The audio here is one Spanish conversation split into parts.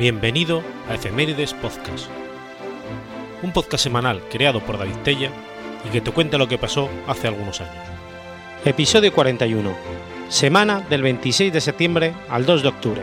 Bienvenido a Efemérides Podcast, un podcast semanal creado por David Tella y que te cuenta lo que pasó hace algunos años. Episodio 41, semana del 26 de septiembre al 2 de octubre.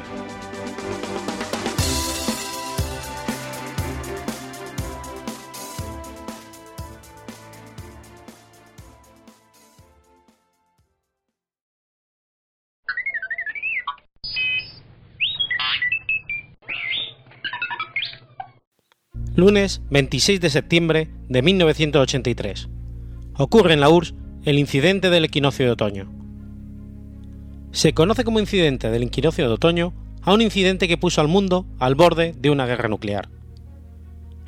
Lunes 26 de septiembre de 1983. Ocurre en la URSS el incidente del equinoccio de otoño. Se conoce como incidente del equinoccio de otoño a un incidente que puso al mundo al borde de una guerra nuclear.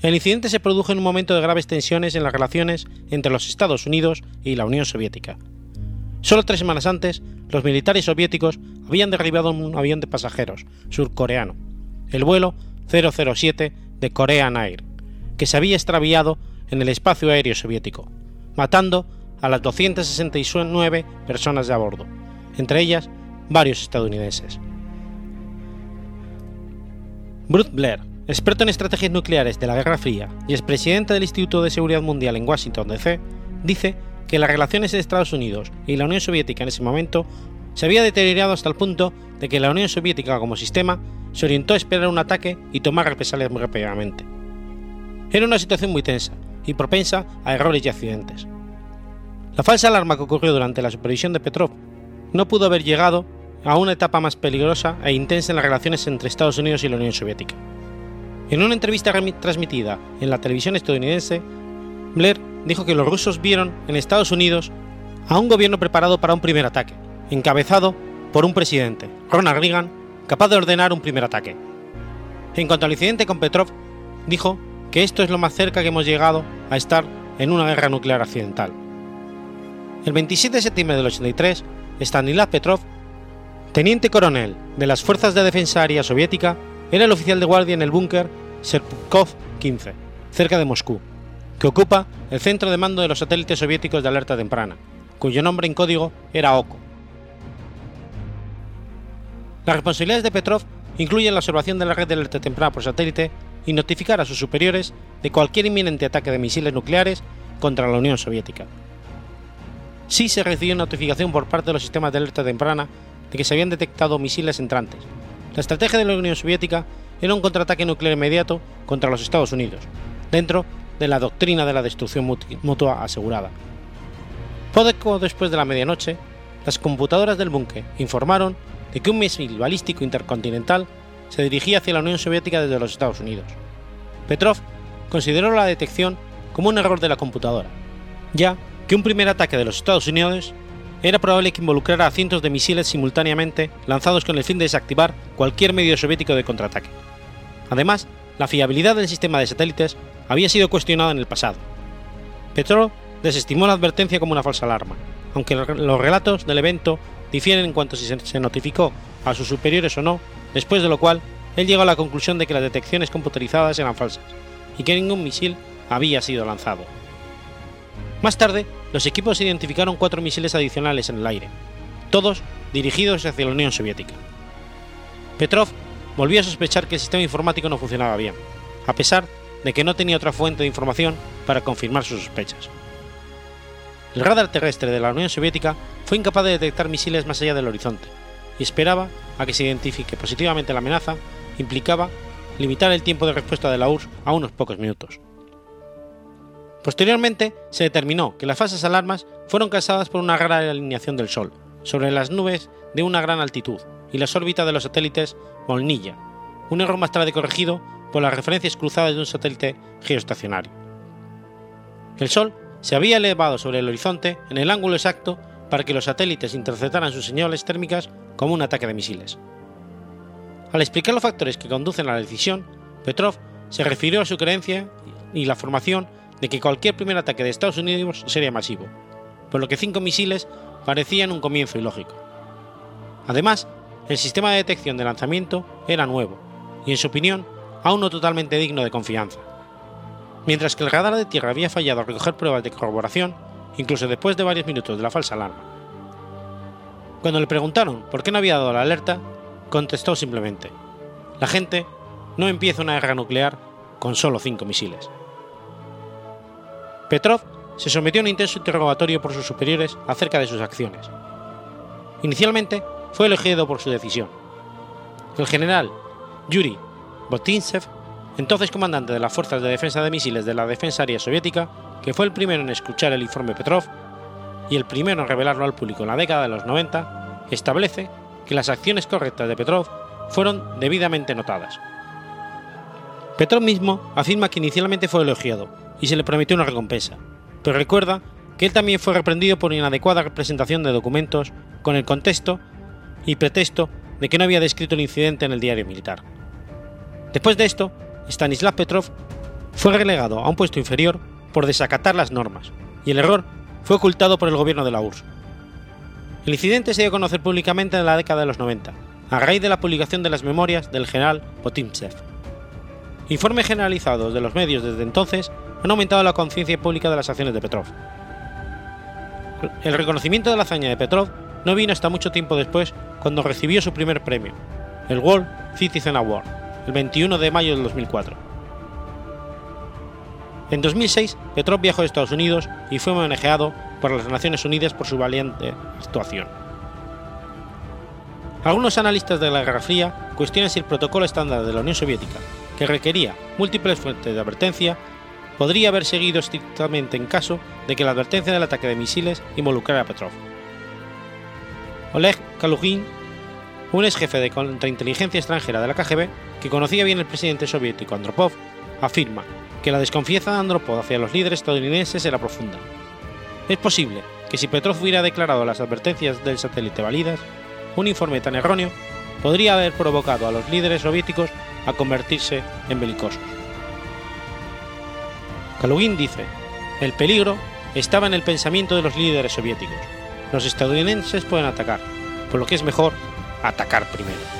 El incidente se produjo en un momento de graves tensiones en las relaciones entre los Estados Unidos y la Unión Soviética. Solo tres semanas antes, los militares soviéticos habían derribado un avión de pasajeros surcoreano, el vuelo 007 de Korean Air, que se había extraviado en el espacio aéreo soviético, matando a las 269 personas de a bordo, entre ellas varios estadounidenses. Bruce Blair, experto en estrategias nucleares de la Guerra Fría y expresidente del Instituto de Seguridad Mundial en Washington, D.C., dice que las relaciones de Estados Unidos y la Unión Soviética en ese momento se había deteriorado hasta el punto de que la Unión Soviética como sistema se orientó a esperar un ataque y tomar represalias muy rápidamente. Era una situación muy tensa y propensa a errores y accidentes. La falsa alarma que ocurrió durante la supervisión de Petrov no pudo haber llegado a una etapa más peligrosa e intensa en las relaciones entre Estados Unidos y la Unión Soviética. En una entrevista transmitida en la televisión estadounidense, Blair dijo que los rusos vieron en Estados Unidos a un gobierno preparado para un primer ataque, encabezado por un presidente, Ronald Reagan, capaz de ordenar un primer ataque. En cuanto al incidente con Petrov, dijo que esto es lo más cerca que hemos llegado a estar en una guerra nuclear accidental. El 27 de septiembre del 83, Stanislav Petrov, teniente coronel de las Fuerzas de Defensa Aérea Soviética, era el oficial de guardia en el búnker Serpukhov 15, cerca de Moscú, que ocupa el centro de mando de los satélites soviéticos de alerta temprana, cuyo nombre en código era OKO. Las responsabilidades de Petrov incluyen la observación de la red de alerta temprana por satélite y notificar a sus superiores de cualquier inminente ataque de misiles nucleares contra la Unión Soviética. Sí se recibió notificación por parte de los sistemas de alerta temprana de que se habían detectado misiles entrantes. La estrategia de la Unión Soviética era un contraataque nuclear inmediato contra los Estados Unidos, dentro de la doctrina de la destrucción mutua asegurada. Poco después de la medianoche, las computadoras del búnker informaron de que un misil balístico intercontinental se dirigía hacia la Unión Soviética desde los Estados Unidos. Petrov consideró la detección como un error de la computadora, ya que un primer ataque de los Estados Unidos era probable que involucrara a cientos de misiles simultáneamente lanzados con el fin de desactivar cualquier medio soviético de contraataque. Además, la fiabilidad del sistema de satélites había sido cuestionada en el pasado. Petrov desestimó la advertencia como una falsa alarma, aunque los relatos del evento difieren en cuanto si se notificó a sus superiores o no, después de lo cual él llegó a la conclusión de que las detecciones computarizadas eran falsas y que ningún misil había sido lanzado. Más tarde, los equipos identificaron cuatro misiles adicionales en el aire, todos dirigidos hacia la Unión Soviética. Petrov volvió a sospechar que el sistema informático no funcionaba bien, a pesar de que no tenía otra fuente de información para confirmar sus sospechas. El radar terrestre de la Unión Soviética fue incapaz de detectar misiles más allá del horizonte y esperaba a que se identifique positivamente la amenaza implicaba limitar el tiempo de respuesta de la URSS a unos pocos minutos. Posteriormente se determinó que las falsas alarmas fueron causadas por una rara alineación del Sol sobre las nubes de una gran altitud y las órbitas de los satélites Molnilla, un error más tarde corregido por las referencias cruzadas de un satélite geoestacionario. El Sol se había elevado sobre el horizonte en el ángulo exacto para que los satélites interceptaran sus señales térmicas como un ataque de misiles. Al explicar los factores que conducen a la decisión, Petrov se refirió a su creencia y la formación de que cualquier primer ataque de Estados Unidos sería masivo, por lo que cinco misiles parecían un comienzo ilógico. Además, el sistema de detección de lanzamiento era nuevo y, en su opinión, aún no totalmente digno de confianza. Mientras que el radar de tierra había fallado al recoger pruebas de corroboración, incluso después de varios minutos de la falsa alarma. Cuando le preguntaron por qué no había dado la alerta, contestó simplemente, la gente no empieza una guerra nuclear con solo cinco misiles. Petrov se sometió a un intenso interrogatorio por sus superiores acerca de sus acciones. Inicialmente fue elegido por su decisión. El general Yuri Botintsev, entonces comandante de las Fuerzas de Defensa de Misiles de la Defensa Aérea Soviética, que fue el primero en escuchar el informe Petrov y el primero en revelarlo al público en la década de los 90, establece que las acciones correctas de Petrov fueron debidamente notadas. Petrov mismo afirma que inicialmente fue elogiado y se le prometió una recompensa, pero recuerda que él también fue reprendido por inadecuada representación de documentos con el contexto y pretexto de que no había descrito el incidente en el diario militar. Después de esto, Stanislav Petrov fue relegado a un puesto inferior por desacatar las normas, y el error fue ocultado por el gobierno de la URSS. El incidente se dio a conocer públicamente en la década de los 90, a raíz de la publicación de las memorias del general Potimtsev. Informes generalizados de los medios desde entonces han aumentado la conciencia pública de las acciones de Petrov. El reconocimiento de la hazaña de Petrov no vino hasta mucho tiempo después cuando recibió su primer premio, el World Citizen Award, el 21 de mayo del 2004. En 2006, Petrov viajó a Estados Unidos y fue homenajeado por las Naciones Unidas por su valiente actuación. Algunos analistas de la Guerra Fría cuestionan si el protocolo estándar de la Unión Soviética, que requería múltiples fuentes de advertencia, podría haber seguido estrictamente en caso de que la advertencia del ataque de misiles involucrara a Petrov. Oleg Kalugin, un ex jefe de contrainteligencia extranjera de la KGB que conocía bien al presidente soviético Andropov, afirma que la desconfianza de Andropov hacia los líderes estadounidenses era profunda. Es posible que si Petrov hubiera declarado las advertencias del satélite válidas, un informe tan erróneo podría haber provocado a los líderes soviéticos a convertirse en belicosos. Kalugin dice, el peligro estaba en el pensamiento de los líderes soviéticos. Los estadounidenses pueden atacar, por lo que es mejor atacar primero.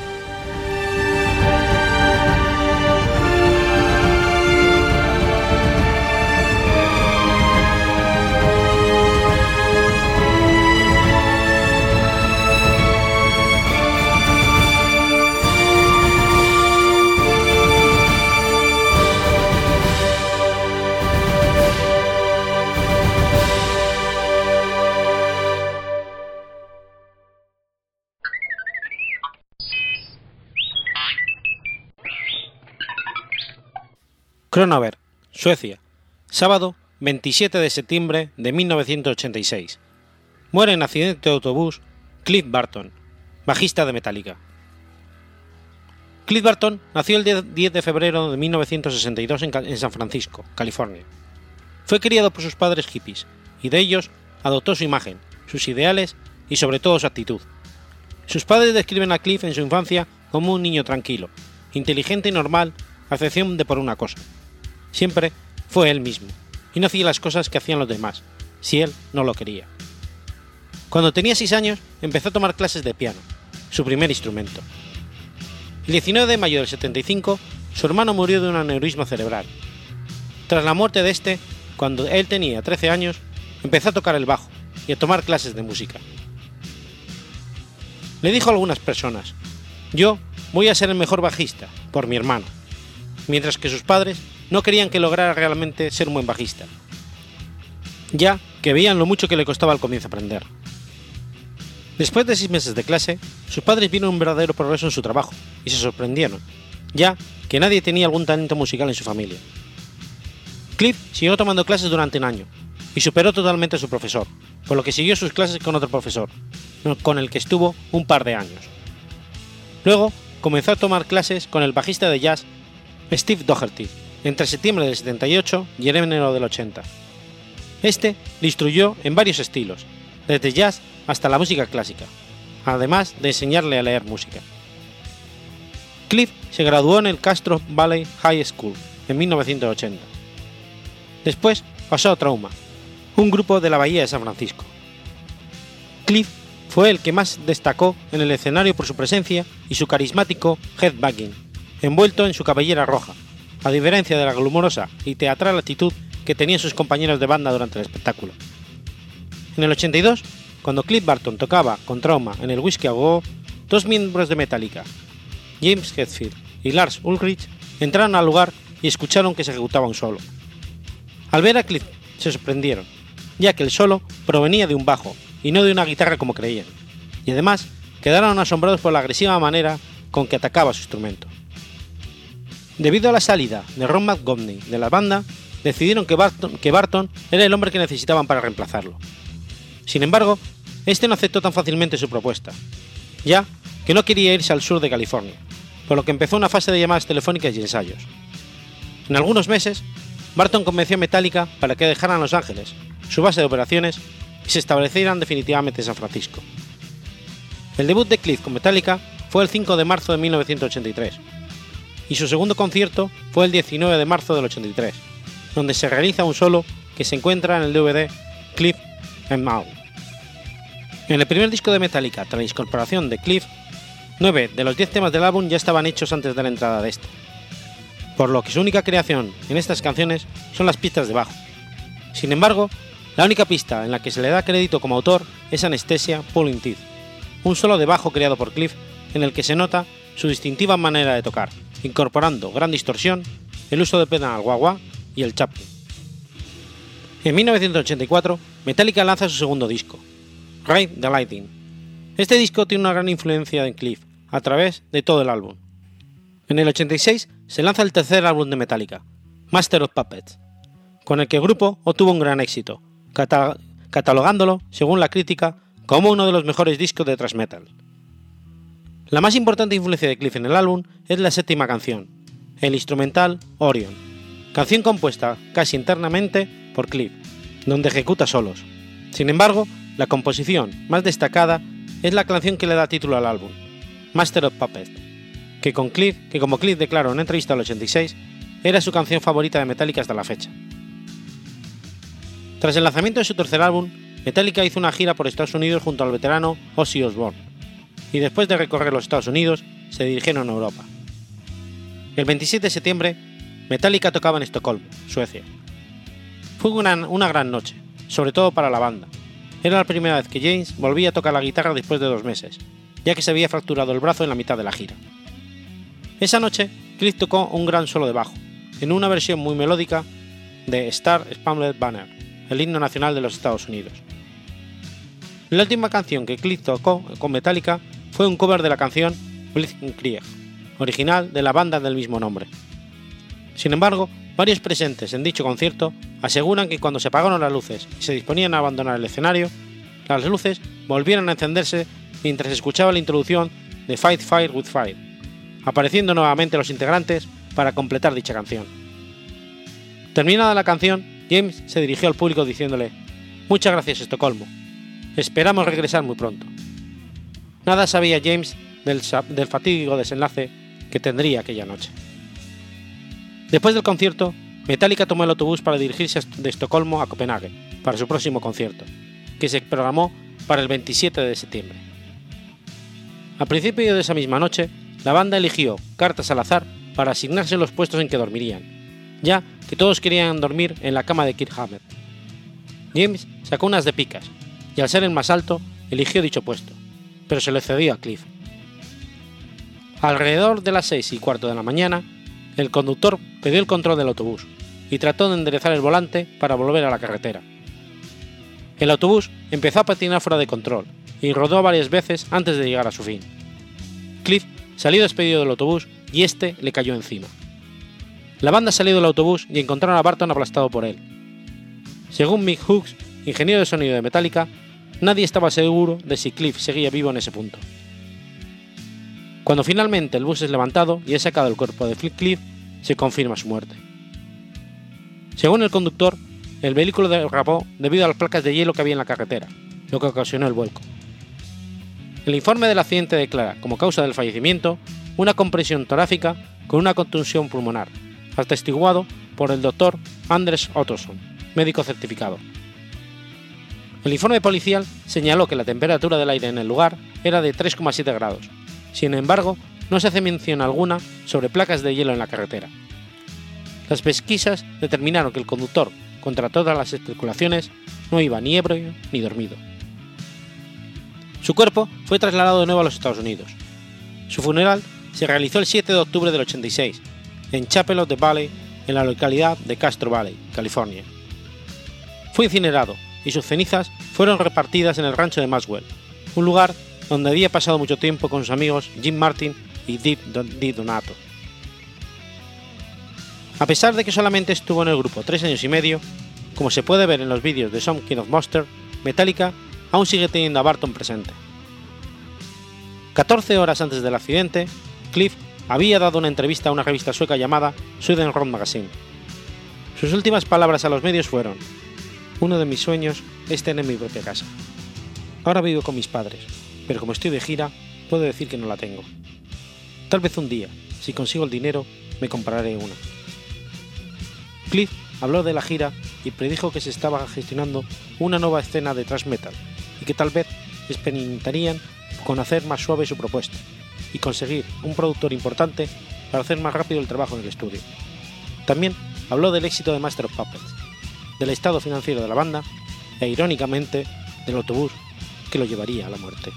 Kronover, Suecia, sábado 27 de septiembre de 1986. Muere en accidente de autobús Cliff Barton, bajista de Metallica. Cliff Barton nació el 10 de febrero de 1962 en San Francisco, California. Fue criado por sus padres hippies y de ellos adoptó su imagen, sus ideales y sobre todo su actitud. Sus padres describen a Cliff en su infancia como un niño tranquilo, inteligente y normal, a excepción de por una cosa, Siempre fue él mismo, y no hacía las cosas que hacían los demás, si él no lo quería. Cuando tenía 6 años, empezó a tomar clases de piano, su primer instrumento. El 19 de mayo del 75, su hermano murió de un aneurisma cerebral. Tras la muerte de este, cuando él tenía 13 años, empezó a tocar el bajo y a tomar clases de música. Le dijo a algunas personas, yo voy a ser el mejor bajista, por mi hermano, mientras que sus padres no querían que lograra realmente ser un buen bajista, ya que veían lo mucho que le costaba al comienzo aprender. Después de seis meses de clase, sus padres vieron un verdadero progreso en su trabajo y se sorprendieron, ya que nadie tenía algún talento musical en su familia. Cliff siguió tomando clases durante un año y superó totalmente a su profesor, por lo que siguió sus clases con otro profesor, con el que estuvo un par de años. Luego comenzó a tomar clases con el bajista de jazz Steve Doherty, entre septiembre del 78 y enero del 80. Este le instruyó en varios estilos, desde jazz hasta la música clásica, además de enseñarle a leer música. Cliff se graduó en el Castro Valley High School en 1980. Después pasó a Trauma, un grupo de la Bahía de San Francisco. Cliff fue el que más destacó en el escenario por su presencia y su carismático headbanging, envuelto en su cabellera roja, a diferencia de la glumorosa y teatral actitud que tenían sus compañeros de banda durante el espectáculo. En el 82, cuando Cliff Barton tocaba con trauma en el Whiskey a Go, dos miembros de Metallica, James Hetfield y Lars Ulrich, entraron al lugar y escucharon que se ejecutaba un solo. Al ver a Cliff se sorprendieron, ya que el solo provenía de un bajo y no de una guitarra como creían, y además quedaron asombrados por la agresiva manera con que atacaba su instrumento. Debido a la salida de Ron McGovney de la banda, decidieron que Barton, era el hombre que necesitaban para reemplazarlo. Sin embargo, este no aceptó tan fácilmente su propuesta, ya que no quería irse al sur de California, por lo que empezó una fase de llamadas telefónicas y ensayos. En algunos meses, Barton convenció a Metallica para que dejaran Los Ángeles, su base de operaciones, y se establecieran definitivamente en San Francisco. El debut de Cliff con Metallica fue el 5 de marzo de 1983, y su segundo concierto fue el 19 de marzo del 83, donde se realiza un solo que se encuentra en el DVD Cliff and Maul. En el primer disco de Metallica, tras la incorporación de Cliff, nueve de los diez temas del álbum ya estaban hechos antes de la entrada de este, por lo que su única creación en estas canciones son las pistas de bajo. Sin embargo, la única pista en la que se le da crédito como autor es Anestesia Pulling Teeth, un solo de bajo creado por Cliff en el que se nota su distintiva manera de tocar, incorporando gran distorsión, el uso de pedal guagua y el chaplin. En 1984, Metallica lanza su segundo disco, Ride the Lightning. Este disco tiene una gran influencia en Cliff, a través de todo el álbum. En el 86 se lanza el tercer álbum de Metallica, Master of Puppets, con el que el grupo obtuvo un gran éxito, catalogándolo, según la crítica, como uno de los mejores discos de thrash metal. La más importante influencia de Cliff en el álbum es la séptima canción, el instrumental Orion, canción compuesta casi internamente por Cliff, donde ejecuta solos. Sin embargo, la composición más destacada es la canción que le da título al álbum, Master of Puppets, que, con Cliff, que como Cliff declaró en una entrevista al 86, era su canción favorita de Metallica hasta la fecha. Tras el lanzamiento de su tercer álbum, Metallica hizo una gira por Estados Unidos junto al veterano Ozzy Osbourne, y después de recorrer los Estados Unidos, se dirigieron a Europa. El 27 de septiembre, Metallica tocaba en Estocolmo, Suecia. Fue una, una gran noche, sobre todo para la banda. Era la primera vez que James volvía a tocar la guitarra después de dos meses, ya que se había fracturado el brazo en la mitad de la gira. Esa noche, Cliff tocó un gran solo de bajo, en una versión muy melódica de Star Spangled Banner, el himno nacional de los Estados Unidos. La última canción que Cliff tocó con Metallica fue un cover de la canción Blitzkrieg, original de la banda del mismo nombre. Sin embargo, varios presentes en dicho concierto aseguran que cuando se apagaron las luces y se disponían a abandonar el escenario, las luces volvieron a encenderse mientras escuchaba la introducción de Fight Fire with Fire, apareciendo nuevamente los integrantes para completar dicha canción. Terminada la canción, James se dirigió al público diciéndole, Muchas gracias Estocolmo, esperamos regresar muy pronto. Nada sabía James del, fatídico desenlace que tendría aquella noche. Después del concierto, Metallica tomó el autobús para dirigirse de Estocolmo a Copenhague para su próximo concierto, que se programó para el 27 de septiembre. A principio de esa misma noche, la banda eligió cartas al azar para asignarse los puestos en que dormirían, ya que todos querían dormir en la cama de Kirk Hammett. James sacó unas de picas y al ser el más alto eligió dicho puesto, pero se le cedió a Cliff. Alrededor de las seis y cuarto de la mañana, el conductor pidió el control del autobús y trató de enderezar el volante para volver a la carretera. El autobús empezó a patinar fuera de control y rodó varias veces antes de llegar a su fin. Cliff salió despedido del autobús y este le cayó encima. La banda salió del autobús y encontraron a Barton aplastado por él. Según Mick Hooks, ingeniero de sonido de Metallica, nadie estaba seguro de si Cliff seguía vivo en ese punto. Cuando finalmente el bus es levantado y es sacado el cuerpo de Cliff, se confirma su muerte. Según el conductor, el vehículo derrapó debido a las placas de hielo que había en la carretera, lo que ocasionó el vuelco. El informe del accidente declara como causa del fallecimiento una compresión torácica con una contusión pulmonar, atestiguado por el doctor Andres Ottoson, médico certificado. El informe policial señaló que la temperatura del aire en el lugar era de 3,7 grados. Sin embargo, no se hace mención alguna sobre placas de hielo en la carretera. Las pesquisas determinaron que el conductor, contra todas las especulaciones, no iba ni ebrio ni dormido. Su cuerpo fue trasladado de nuevo a los Estados Unidos. Su funeral se realizó el 7 de octubre del 86 en Chapel of Valley, en la localidad de Castro Valley, California. Fue incinerado y sus cenizas fueron repartidas en el rancho de Maxwell, un lugar donde había pasado mucho tiempo con sus amigos Jim Martin y Di Donato. A pesar de que solamente estuvo en el grupo tres años y medio, como se puede ver en los vídeos de Some King of Monster, Metallica aún sigue teniendo a Barton presente. 14 horas antes del accidente, Cliff había dado una entrevista a una revista sueca llamada Sweden Rock Magazine. Sus últimas palabras a los medios fueron: Uno de mis sueños es tener mi propia casa. Ahora vivo con mis padres, pero como estoy de gira, puedo decir que no la tengo. Tal vez un día, si consigo el dinero, me compraré una. Cliff habló de la gira y predijo que se estaba gestionando una nueva escena de thrash metal y que tal vez experimentarían con hacer más suave su propuesta y conseguir un productor importante para hacer más rápido el trabajo en el estudio. También habló del éxito de Master of Puppets, del estado financiero de la banda e irónicamente del autobús que lo llevaría a la muerte.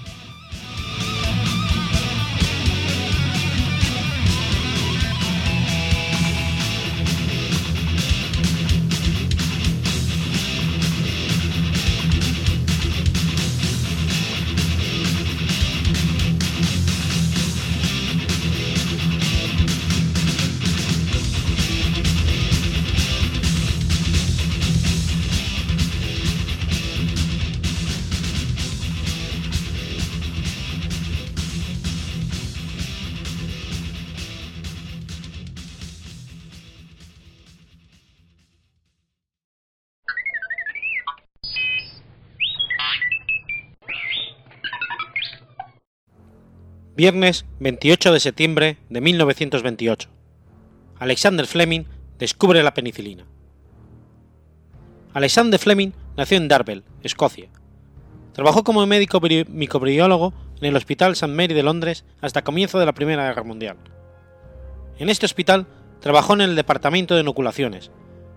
Viernes 28 de septiembre de 1928. Alexander Fleming descubre la penicilina. Alexander Fleming nació en Darvel, Escocia. Trabajó como médico microbiólogo en el Hospital St. Mary de Londres hasta comienzo de la Primera Guerra Mundial. En este hospital trabajó en el departamento de inoculaciones,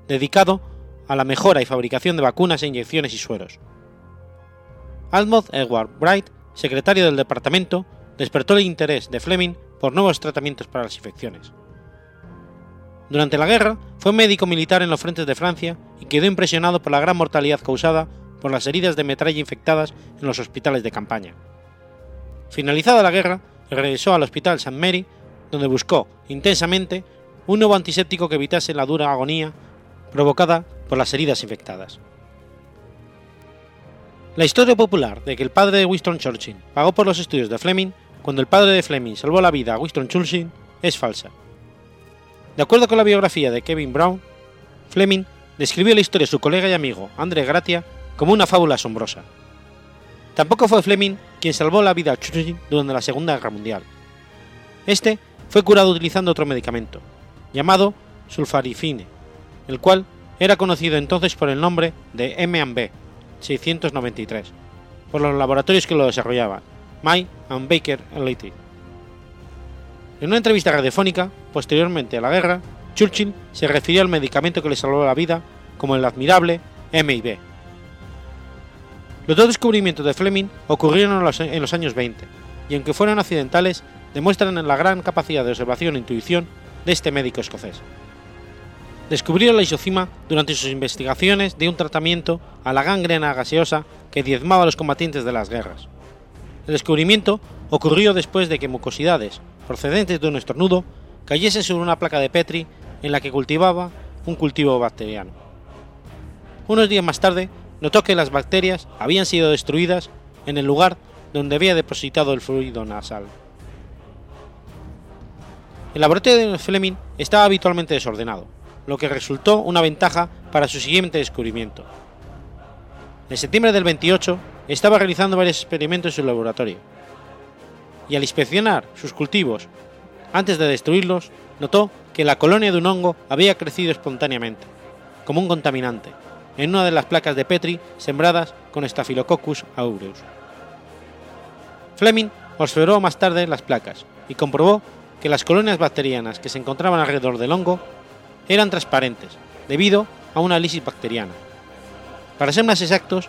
dedicado a la mejora y fabricación de vacunas e inyecciones y sueros. Almond Edward Bright, secretario del departamento, despertó el interés de Fleming por nuevos tratamientos para las infecciones. Durante la guerra fue médico militar en los frentes de Francia y quedó impresionado por la gran mortalidad causada por las heridas de metralla infectadas en los hospitales de campaña. Finalizada la guerra, regresó al Hospital St. Mary, donde buscó intensamente un nuevo antiséptico que evitase la dura agonía provocada por las heridas infectadas. La historia popular de que el padre de Winston Churchill pagó por los estudios de Fleming cuando el padre de Fleming salvó la vida a Winston Churchill es falsa. De acuerdo con la biografía de Kevin Brown, Fleming describió la historia de su colega y amigo André Gratia como una fábula asombrosa. Tampoco fue Fleming quien salvó la vida a Churchill durante la Segunda Guerra Mundial. Este fue curado utilizando otro medicamento, llamado sulfarifine, el cual era conocido entonces por el nombre de M&B 693, por los laboratorios que lo desarrollaban, May and Baker Elite. En una entrevista radiofónica, posteriormente a la guerra, Churchill se refirió al medicamento que le salvó la vida como el admirable MIB. Los dos descubrimientos de Fleming ocurrieron en los años 20, y aunque fueron accidentales, demuestran la gran capacidad de observación e intuición de este médico escocés. Descubrió la isocima durante sus investigaciones de un tratamiento a la gangrena gaseosa que diezmaba a los combatientes de las guerras. El descubrimiento ocurrió después de que mucosidades procedentes de un estornudo cayesen sobre una placa de Petri en la que cultivaba un cultivo bacteriano. Unos días más tarde, notó que las bacterias habían sido destruidas en el lugar donde había depositado el fluido nasal. El laboratorio de Fleming estaba habitualmente desordenado, lo que resultó una ventaja para su siguiente descubrimiento. En septiembre del 28 estaba realizando varios experimentos en su laboratorio, y al inspeccionar sus cultivos antes de destruirlos, notó que la colonia de un hongo había crecido espontáneamente, como un contaminante, en una de las placas de Petri sembradas con Staphylococcus aureus. Fleming observó más tarde las placas y comprobó que las colonias bacterianas que se encontraban alrededor del hongo eran transparentes debido a una lisis bacteriana. Para ser más exactos,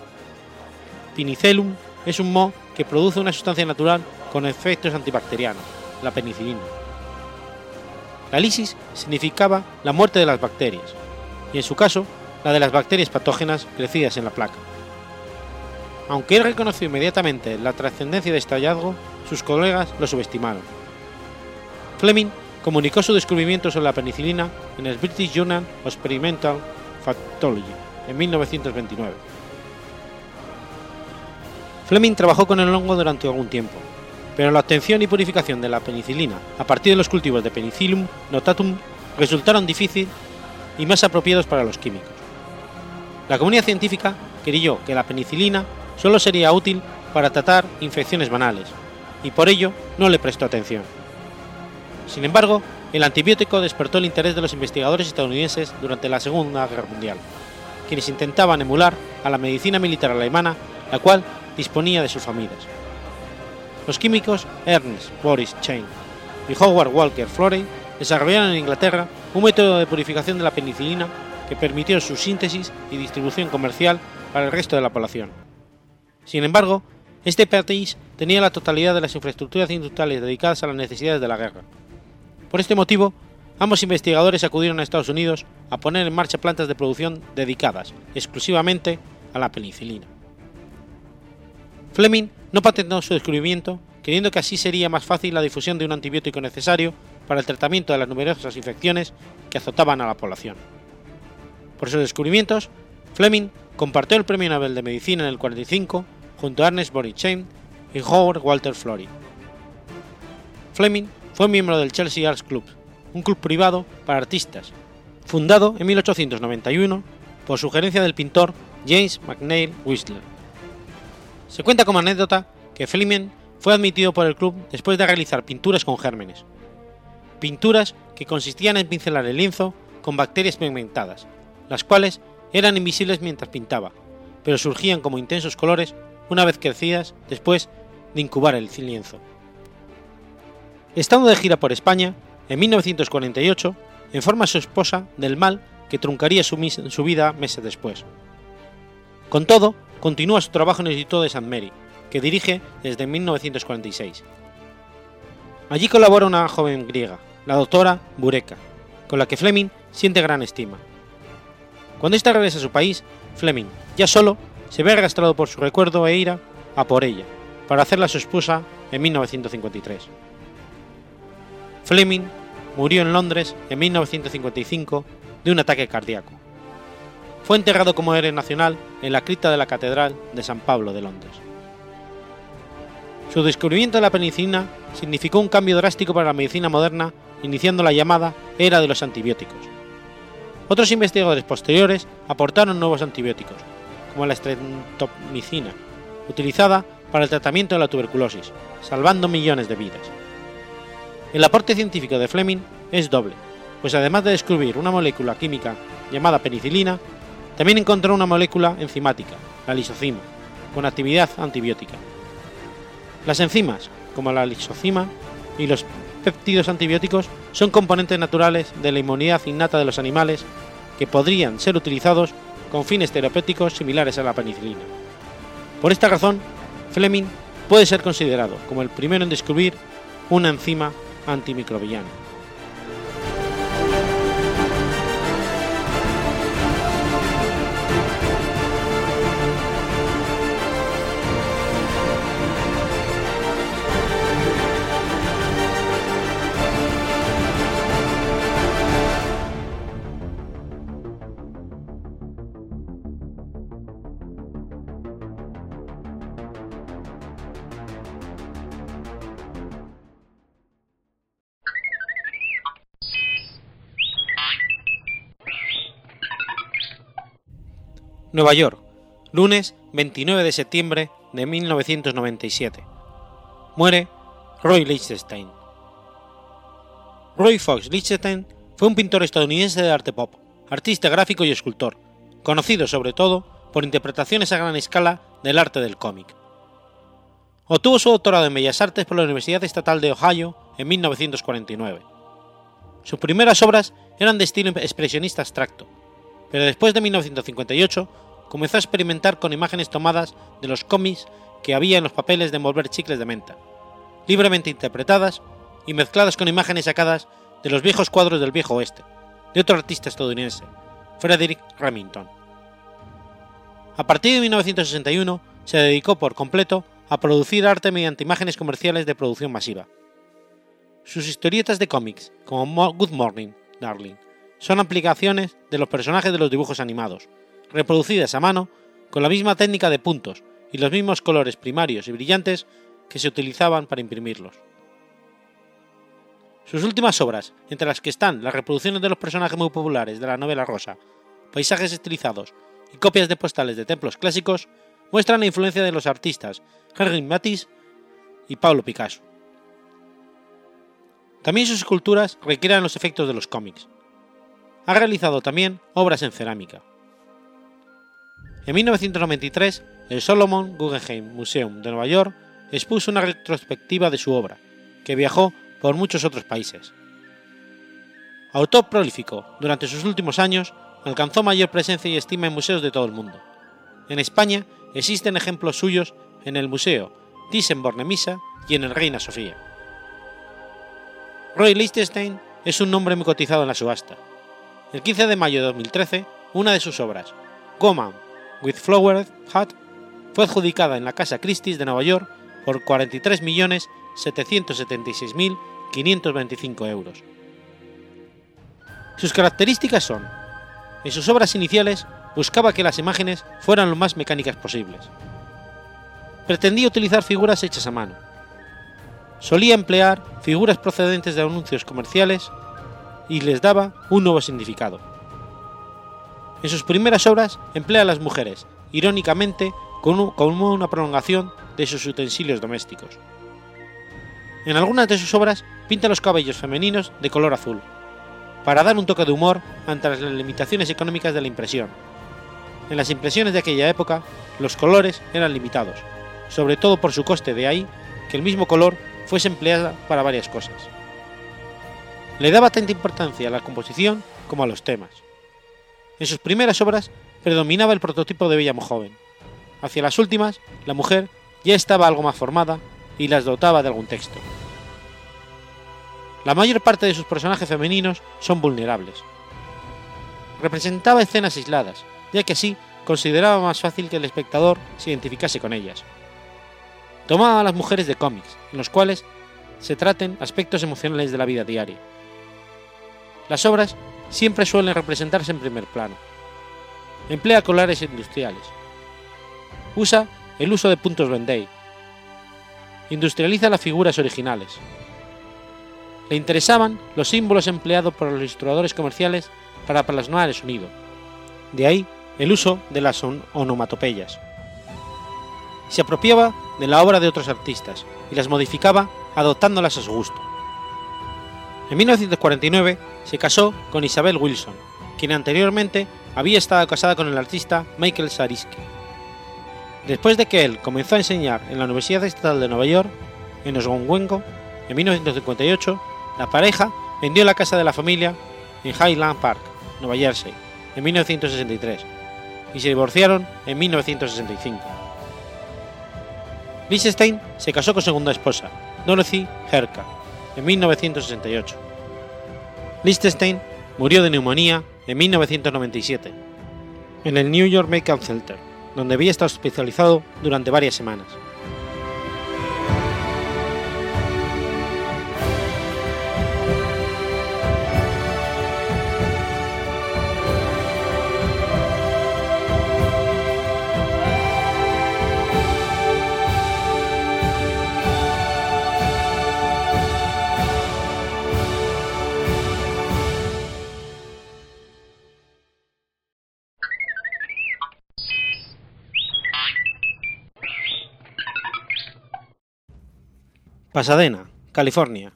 Pinicellum es un moho que produce una sustancia natural con efectos antibacterianos, la penicilina. la lisis significaba la muerte de las bacterias, y en su caso, la de las bacterias patógenas crecidas en la placa. Aunque él reconoció inmediatamente la trascendencia de este hallazgo, sus colegas lo subestimaron. Fleming comunicó su descubrimiento sobre la penicilina en el British Journal of Experimental Phytology en 1929. Fleming trabajó con el hongo durante algún tiempo, pero la obtención y purificación de la penicilina a partir de los cultivos de Penicillium notatum resultaron difíciles y más apropiados para los químicos. La comunidad científica creyó que la penicilina solo sería útil para tratar infecciones banales, y por ello no le prestó atención. Sin embargo, el antibiótico despertó el interés de los investigadores estadounidenses durante la Segunda Guerra Mundial, quienes intentaban emular a la medicina militar alemana, la cual disponía de sus familias. Los químicos Ernest Boris Chain y Howard Walker Florey desarrollaron en Inglaterra un método de purificación de la penicilina que permitió su síntesis y distribución comercial para el resto de la población. Sin embargo, este país tenía la totalidad de las infraestructuras industriales dedicadas a las necesidades de la guerra. Por este motivo, ambos investigadores acudieron a Estados Unidos a poner en marcha plantas de producción dedicadas exclusivamente a la penicilina. Fleming no patentó su descubrimiento, creyendo que así sería más fácil la difusión de un antibiótico necesario para el tratamiento de las numerosas infecciones que azotaban a la población. Por sus descubrimientos, Fleming compartió el Premio Nobel de Medicina en el 45 junto a Ernest Chain y Howard Walter Florey. Fleming fue miembro del Chelsea Arts Club, un club privado para artistas, fundado en 1891 por sugerencia del pintor James McNeill Whistler. Se cuenta como anécdota que Fleming fue admitido por el club después de realizar pinturas con gérmenes, pinturas que consistían en pincelar el lienzo con bacterias pigmentadas, las cuales eran invisibles mientras pintaba, pero surgían como intensos colores una vez crecidas después de incubar el lienzo. Estando de gira por España, en 1948, informa a su esposa del mal que truncaría su, vida meses después. Con todo, continúa su trabajo en el Instituto de St. Mary, que dirige desde 1946. Allí colabora una joven griega, la doctora Bureka, con la que Fleming siente gran estima. Cuando ésta regresa a su país, Fleming, ya solo, se ve arrastrado por su recuerdo e ira a por ella, para hacerla su esposa en 1953. Fleming murió en Londres en 1955 de un ataque cardíaco. Fue enterrado como héroe nacional en la cripta de la Catedral de San Pablo de Londres. Su descubrimiento de la penicilina significó un cambio drástico para la medicina moderna, iniciando la llamada era de los antibióticos. Otros investigadores posteriores aportaron nuevos antibióticos, como la streptomicina, utilizada para el tratamiento de la tuberculosis, salvando millones de vidas. El aporte científico de Fleming es doble, pues además de descubrir una molécula química llamada penicilina, también encontró una molécula enzimática, la lisocima, con actividad antibiótica. Las enzimas, como la lisocima y los péptidos antibióticos, son componentes naturales de la inmunidad innata de los animales que podrían ser utilizados con fines terapéuticos similares a la penicilina. Por esta razón, Fleming puede ser considerado como el primero en descubrir una enzima antimicrobiana. Nueva York, lunes 29 de septiembre de 1997. Muere Roy Lichtenstein. Roy Fox Lichtenstein fue un pintor estadounidense de arte pop, artista gráfico y escultor, conocido sobre todo por interpretaciones a gran escala del arte del cómic. Obtuvo su doctorado en Bellas Artes por la Universidad Estatal de Ohio en 1949. Sus primeras obras eran de estilo expresionista abstracto, pero después de 1958 comenzó a experimentar con imágenes tomadas de los cómics que había en los papeles de envolver chicles de menta, libremente interpretadas y mezcladas con imágenes sacadas de los viejos cuadros del viejo oeste, de otro artista estadounidense, Frederick Remington. A partir de 1961 se dedicó por completo a producir arte mediante imágenes comerciales de producción masiva. Sus historietas de cómics, como Good Morning, Darling, son aplicaciones de los personajes de los dibujos animados, reproducidas a mano con la misma técnica de puntos y los mismos colores primarios y brillantes que se utilizaban para imprimirlos. Sus últimas obras, entre las que están las reproducciones de los personajes muy populares de la novela rosa, paisajes estilizados y copias de postales de templos clásicos, muestran la influencia de los artistas Henri Matisse y Pablo Picasso. También sus esculturas requieren los efectos de los cómics. Ha realizado también obras en cerámica. En 1993, el Solomon Guggenheim Museum de Nueva York expuso una retrospectiva de su obra, que viajó por muchos otros países. Autor prolífico, durante sus últimos años alcanzó mayor presencia y estima en museos de todo el mundo. En España existen ejemplos suyos en el Museo Thyssen-Bornemisza y en el Reina Sofía. Roy Lichtenstein es un nombre muy cotizado en la subasta. El 15 de mayo de 2013, una de sus obras, Goman with Flowered Hat, fue adjudicada en la Casa Christie's de Nueva York por 43.776.525 euros. Sus características son, en sus obras iniciales buscaba que las imágenes fueran lo más mecánicas posibles. Pretendía utilizar figuras hechas a mano. Solía emplear figuras procedentes de anuncios comerciales y les daba un nuevo significado. En sus primeras obras emplea a las mujeres, irónicamente, como una prolongación de sus utensilios domésticos. En algunas de sus obras pinta los cabellos femeninos de color azul, para dar un toque de humor ante las limitaciones económicas de la impresión. En las impresiones de aquella época, los colores eran limitados, sobre todo por su coste, de ahí que el mismo color fuese empleado para varias cosas. Le daba tanta importancia a la composición como a los temas. En sus primeras obras predominaba el prototipo de bella joven. Hacia las últimas, la mujer ya estaba algo más formada y las dotaba de algún texto. La mayor parte de sus personajes femeninos son vulnerables. Representaba escenas aisladas, ya que así consideraba más fácil que el espectador se identificase con ellas. Tomaba a las mujeres de cómics, en los cuales se traten aspectos emocionales de la vida diaria. Las obras siempre suelen representarse en primer plano. Emplea colores industriales. Usa el uso de puntos Vendée. Industrializa las figuras originales. Le interesaban los símbolos empleados por los ilustradores comerciales para plasmar el sonido. De ahí el uso de las onomatopeyas. Se apropiaba de la obra de otros artistas y las modificaba adoptándolas a su gusto. En 1949 se casó con Isabel Wilson, quien anteriormente había estado casada con el artista Michael Sariski. Después de que él comenzó a enseñar en la Universidad Estatal de Nueva York, en Oswego, en 1958, la pareja vendió la casa de la familia en Highland Park, Nueva Jersey, en 1963, y se divorciaron en 1965. Lichtenstein se casó con segunda esposa, Dorothy Herka, en 1968. Lichtenstein murió de neumonía en 1997, en el New York Medical Center donde había estado especializado durante varias semanas. Pasadena, California,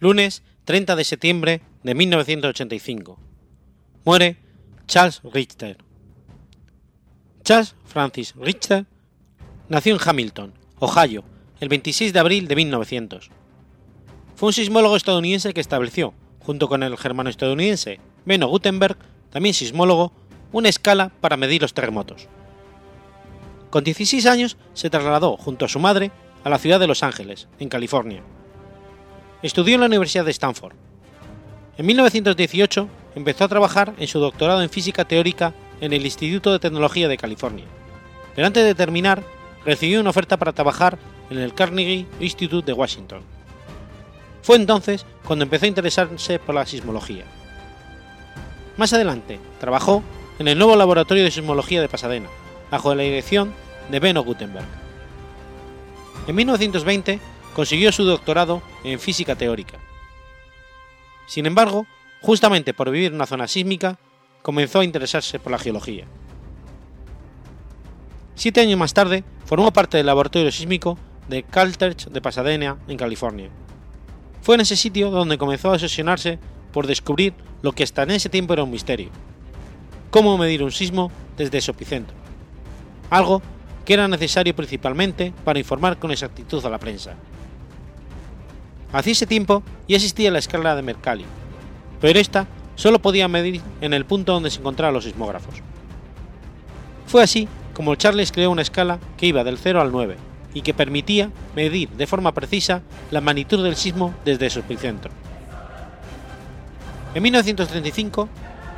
lunes 30 de septiembre de 1985. Muere Charles Richter. Charles Francis Richter nació en Hamilton, Ohio, el 26 de abril de 1900. Fue un sismólogo estadounidense que estableció, junto con el germano estadounidense Benno Gutenberg, también sismólogo, una escala para medir los terremotos. Con 16 años se trasladó junto a su madre a la ciudad de Los Ángeles, en California. Estudió en la Universidad de Stanford. En 1918 empezó a trabajar en su doctorado en física teórica en el Instituto de Tecnología de California, pero antes de terminar recibió una oferta para trabajar en el Carnegie Institute de Washington. Fue entonces cuando empezó a interesarse por la sismología. Más adelante, trabajó en el nuevo Laboratorio de Sismología de Pasadena, bajo la dirección de Benno Gutenberg. En 1920 consiguió su doctorado en física teórica. Sin embargo, justamente por vivir en una zona sísmica, comenzó a interesarse por la geología. Siete años más tarde, formó parte del laboratorio sísmico de Caltech de Pasadena, en California. Fue en ese sitio donde comenzó a obsesionarse por descubrir lo que hasta en ese tiempo era un misterio. Cómo medir un sismo desde su epicentro. Algo que era necesario principalmente para informar con exactitud a la prensa. Hacia ese tiempo ya existía la escala de Mercalli, pero esta solo podía medir en el punto donde se encontraban los sismógrafos. Fue así como Charles creó una escala que iba del 0 al 9 y que permitía medir de forma precisa la magnitud del sismo desde su epicentro. En 1935,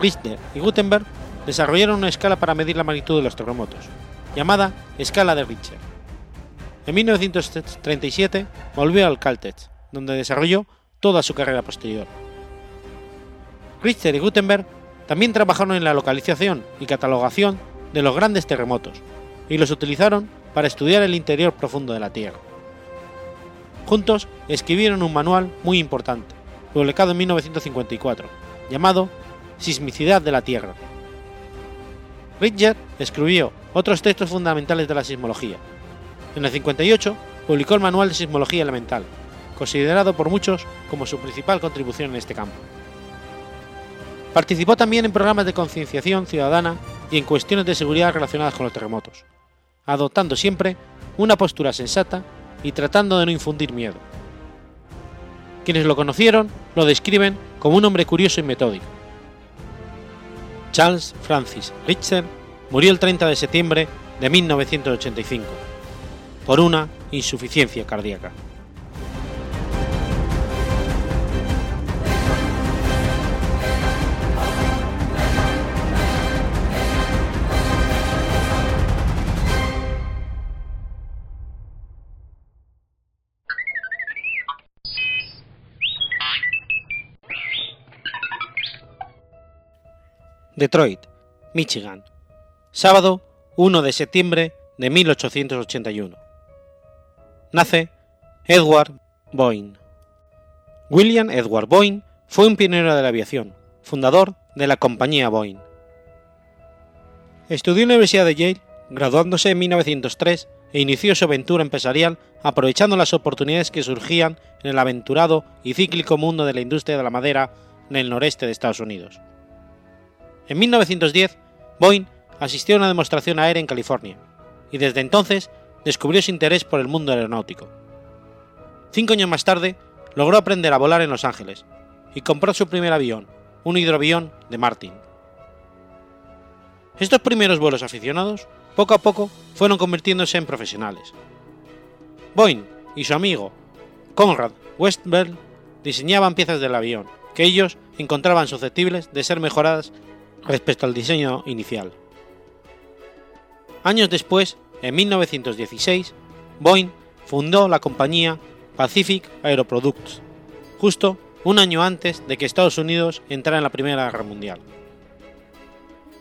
Richter y Gutenberg desarrollaron una escala para medir la magnitud de los terremotos, llamada escala de Richter. En 1937 volvió al Caltech, donde desarrolló toda su carrera posterior. Richter y Gutenberg también trabajaron en la localización y catalogación de los grandes terremotos, y los utilizaron para estudiar el interior profundo de la Tierra. Juntos escribieron un manual muy importante, publicado en 1954, llamado Sismicidad de la Tierra. Richter escribió otros textos fundamentales de la sismología. En el 58 publicó el Manual de Sismología Elemental, considerado por muchos como su principal contribución en este campo. Participó también en programas de concienciación ciudadana y en cuestiones de seguridad relacionadas con los terremotos, adoptando siempre una postura sensata y tratando de no infundir miedo. Quienes lo conocieron lo describen como un hombre curioso y metódico. Charles Francis Richter murió el 30 de septiembre de 1985 por una insuficiencia cardíaca. Detroit, Michigan, sábado 1 de septiembre de 1881. Nace Edward Boeing. William Edward Boeing fue un pionero de la aviación, fundador de la compañía Boeing. Estudió en la Universidad de Yale, graduándose en 1903 e inició su aventura empresarial aprovechando las oportunidades que surgían en el aventurado y cíclico mundo de la industria de la madera en el noreste de Estados Unidos. En 1910, Boeing asistió a una demostración aérea en California, y desde entonces descubrió su interés por el mundo aeronáutico. Cinco años más tarde, logró aprender a volar en Los Ángeles, y compró su primer avión, un hidroavión de Martin. Estos primeros vuelos aficionados, poco a poco, fueron convirtiéndose en profesionales. Boeing y su amigo, Conrad Westberg, diseñaban piezas del avión, que ellos encontraban susceptibles de ser mejoradas respecto al diseño inicial. Años después, en 1916, Boeing fundó la compañía Pacific Aeroproducts, justo un año antes de que Estados Unidos entrara en la Primera Guerra Mundial.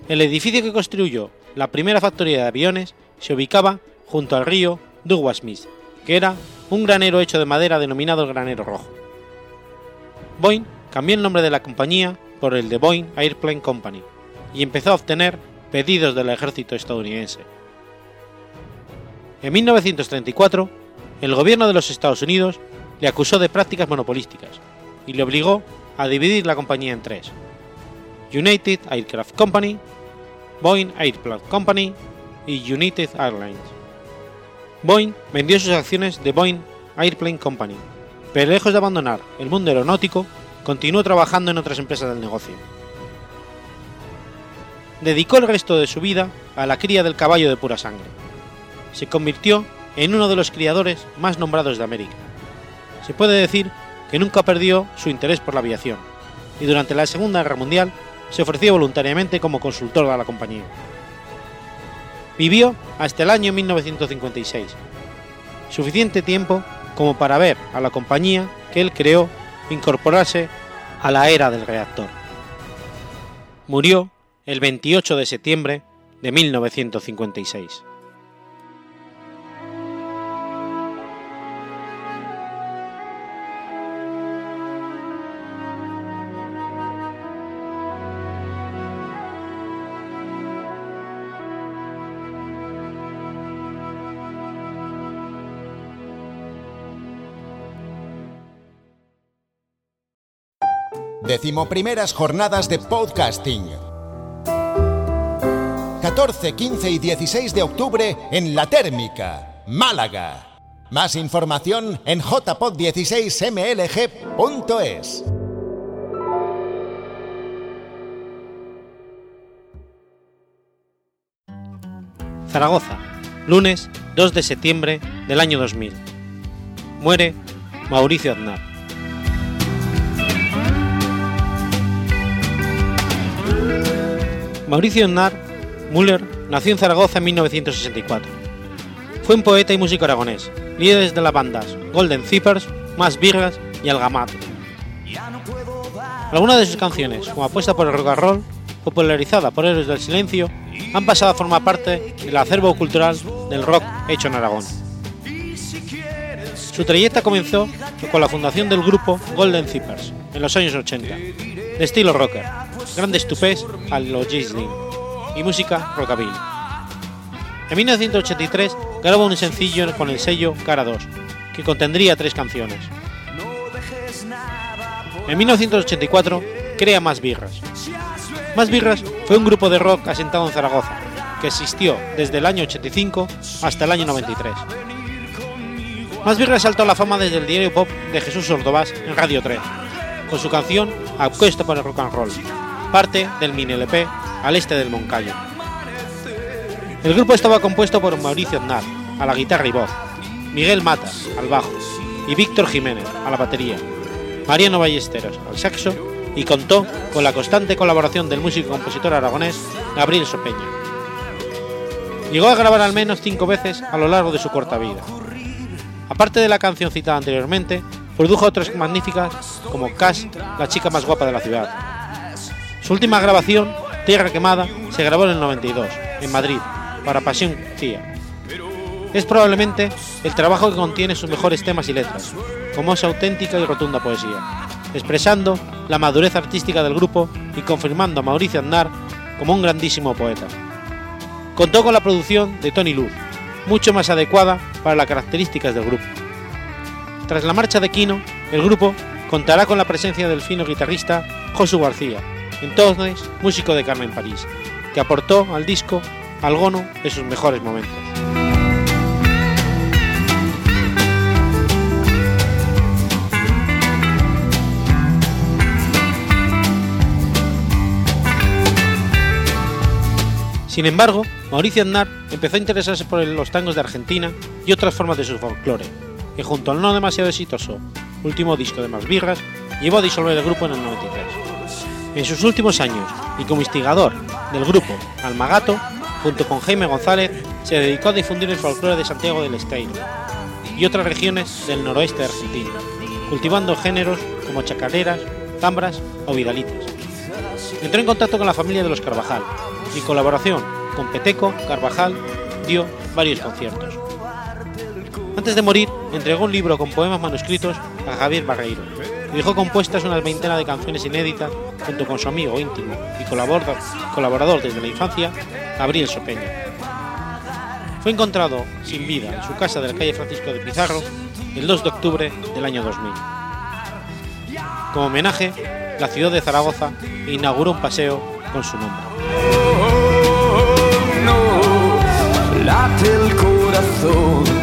El edificio que construyó la primera factoría de aviones se ubicaba junto al río Douglas Smith, que era un granero hecho de madera denominado granero rojo. Boeing cambió el nombre de la compañía por el de Boeing Airplane Company, y empezó a obtener pedidos del ejército estadounidense. En 1934, el gobierno de los Estados Unidos le acusó de prácticas monopolísticas y le obligó a dividir la compañía en tres: United Aircraft Company, Boeing Airplane Company y United Airlines. Boeing vendió sus acciones de Boeing Airplane Company, pero lejos de abandonar el mundo aeronáutico, continuó trabajando en otras empresas del negocio dedicó el resto de su vida a la cría del caballo de pura sangre. Se convirtió en uno de los criadores más nombrados de América. Se puede decir que nunca perdió su interés por la aviación, y durante la Segunda Guerra Mundial se ofreció voluntariamente como consultor de la compañía. Vivió hasta el año 1956, suficiente tiempo como para ver a la compañía que él creó incorporarse a la era del reactor. Murió el 28 de septiembre de 1956. Decimoprimeras jornadas de podcasting. 14, 15 y 16 de octubre en La Térmica, Málaga. Más información en jpod16mlg.es. Zaragoza, lunes 2 de septiembre del año 2000. Muere Mauricio Aznar. Mauricio Aznar Müller nació en Zaragoza en 1964. Fue un poeta y músico aragonés, líder de las bandas Golden Zippers, Más Virgas y Algamat. Algunas de sus canciones, como Apuesta por el Rock and Roll, popularizada por Héroes del Silencio, han pasado a formar parte del acervo cultural del rock hecho en Aragón. Su trayectoria comenzó con la fundación del grupo Golden Zippers en los años 80, de estilo rocker, grandes tupés a los J-Slim y música rockabilly. En 1983 grabó un sencillo con el sello Cara 2, que contendría tres canciones. En 1984 crea Más Birras. Más Birras fue un grupo de rock asentado en Zaragoza, que existió desde el año 85 hasta el año 93. Más Birras saltó a la fama desde el diario pop de Jesús Ordovás en Radio 3, con su canción Apuesta por el Rock and Roll, parte del mini LP Al este del Moncayo. El grupo estaba compuesto por Mauricio Aznar, a la guitarra y voz, Miguel Matas, al bajo, y Víctor Jiménez, a la batería, Mariano Ballesteros, al saxo, y contó con la constante colaboración del músico y compositor aragonés Gabriel Sopeña. Llegó a grabar al menos cinco veces a lo largo de su corta vida. Aparte de la canción citada anteriormente, produjo otras magníficas como Cash, la chica más guapa de la ciudad. Su última grabación, Tierra Quemada, se grabó en el 92, en Madrid, para Pasión Cía. Es probablemente el trabajo que contiene sus mejores temas y letras, como su auténtica y rotunda poesía, expresando la madurez artística del grupo y confirmando a Mauricio Aznar como un grandísimo poeta. Contó con la producción de Tony Luz, mucho más adecuada para las características del grupo. Tras la marcha de Kino, el grupo contará con la presencia del fino guitarrista Josu García, entonces músico de Carmen París, que aportó al disco alguno de sus mejores momentos. Sin embargo, Mauricio Aznar empezó a interesarse por los tangos de Argentina y otras formas de su folclore, que junto al no demasiado exitoso último disco de Más Birras, llevó a disolver el grupo en el 93. En sus últimos años, y como instigador del grupo Almagato, junto con Jaime González, se dedicó a difundir el folclore de Santiago del Estero y otras regiones del noroeste de Argentina, cultivando géneros como chacareras, zambras o vidalitas. Entró en contacto con la familia de los Carvajal y en colaboración con Peteco Carvajal dio varios conciertos. Antes de morir, entregó un libro con poemas manuscritos a Javier Barreiro dejó compuestas una veintena de canciones inéditas junto con su amigo íntimo y colaborador, desde la infancia, Gabriel Sopeña. Fue encontrado sin vida en su casa de la calle Francisco de Pizarro el 2 de octubre del año 2000. Como homenaje, la ciudad de Zaragoza inauguró un paseo con su nombre. late el corazón.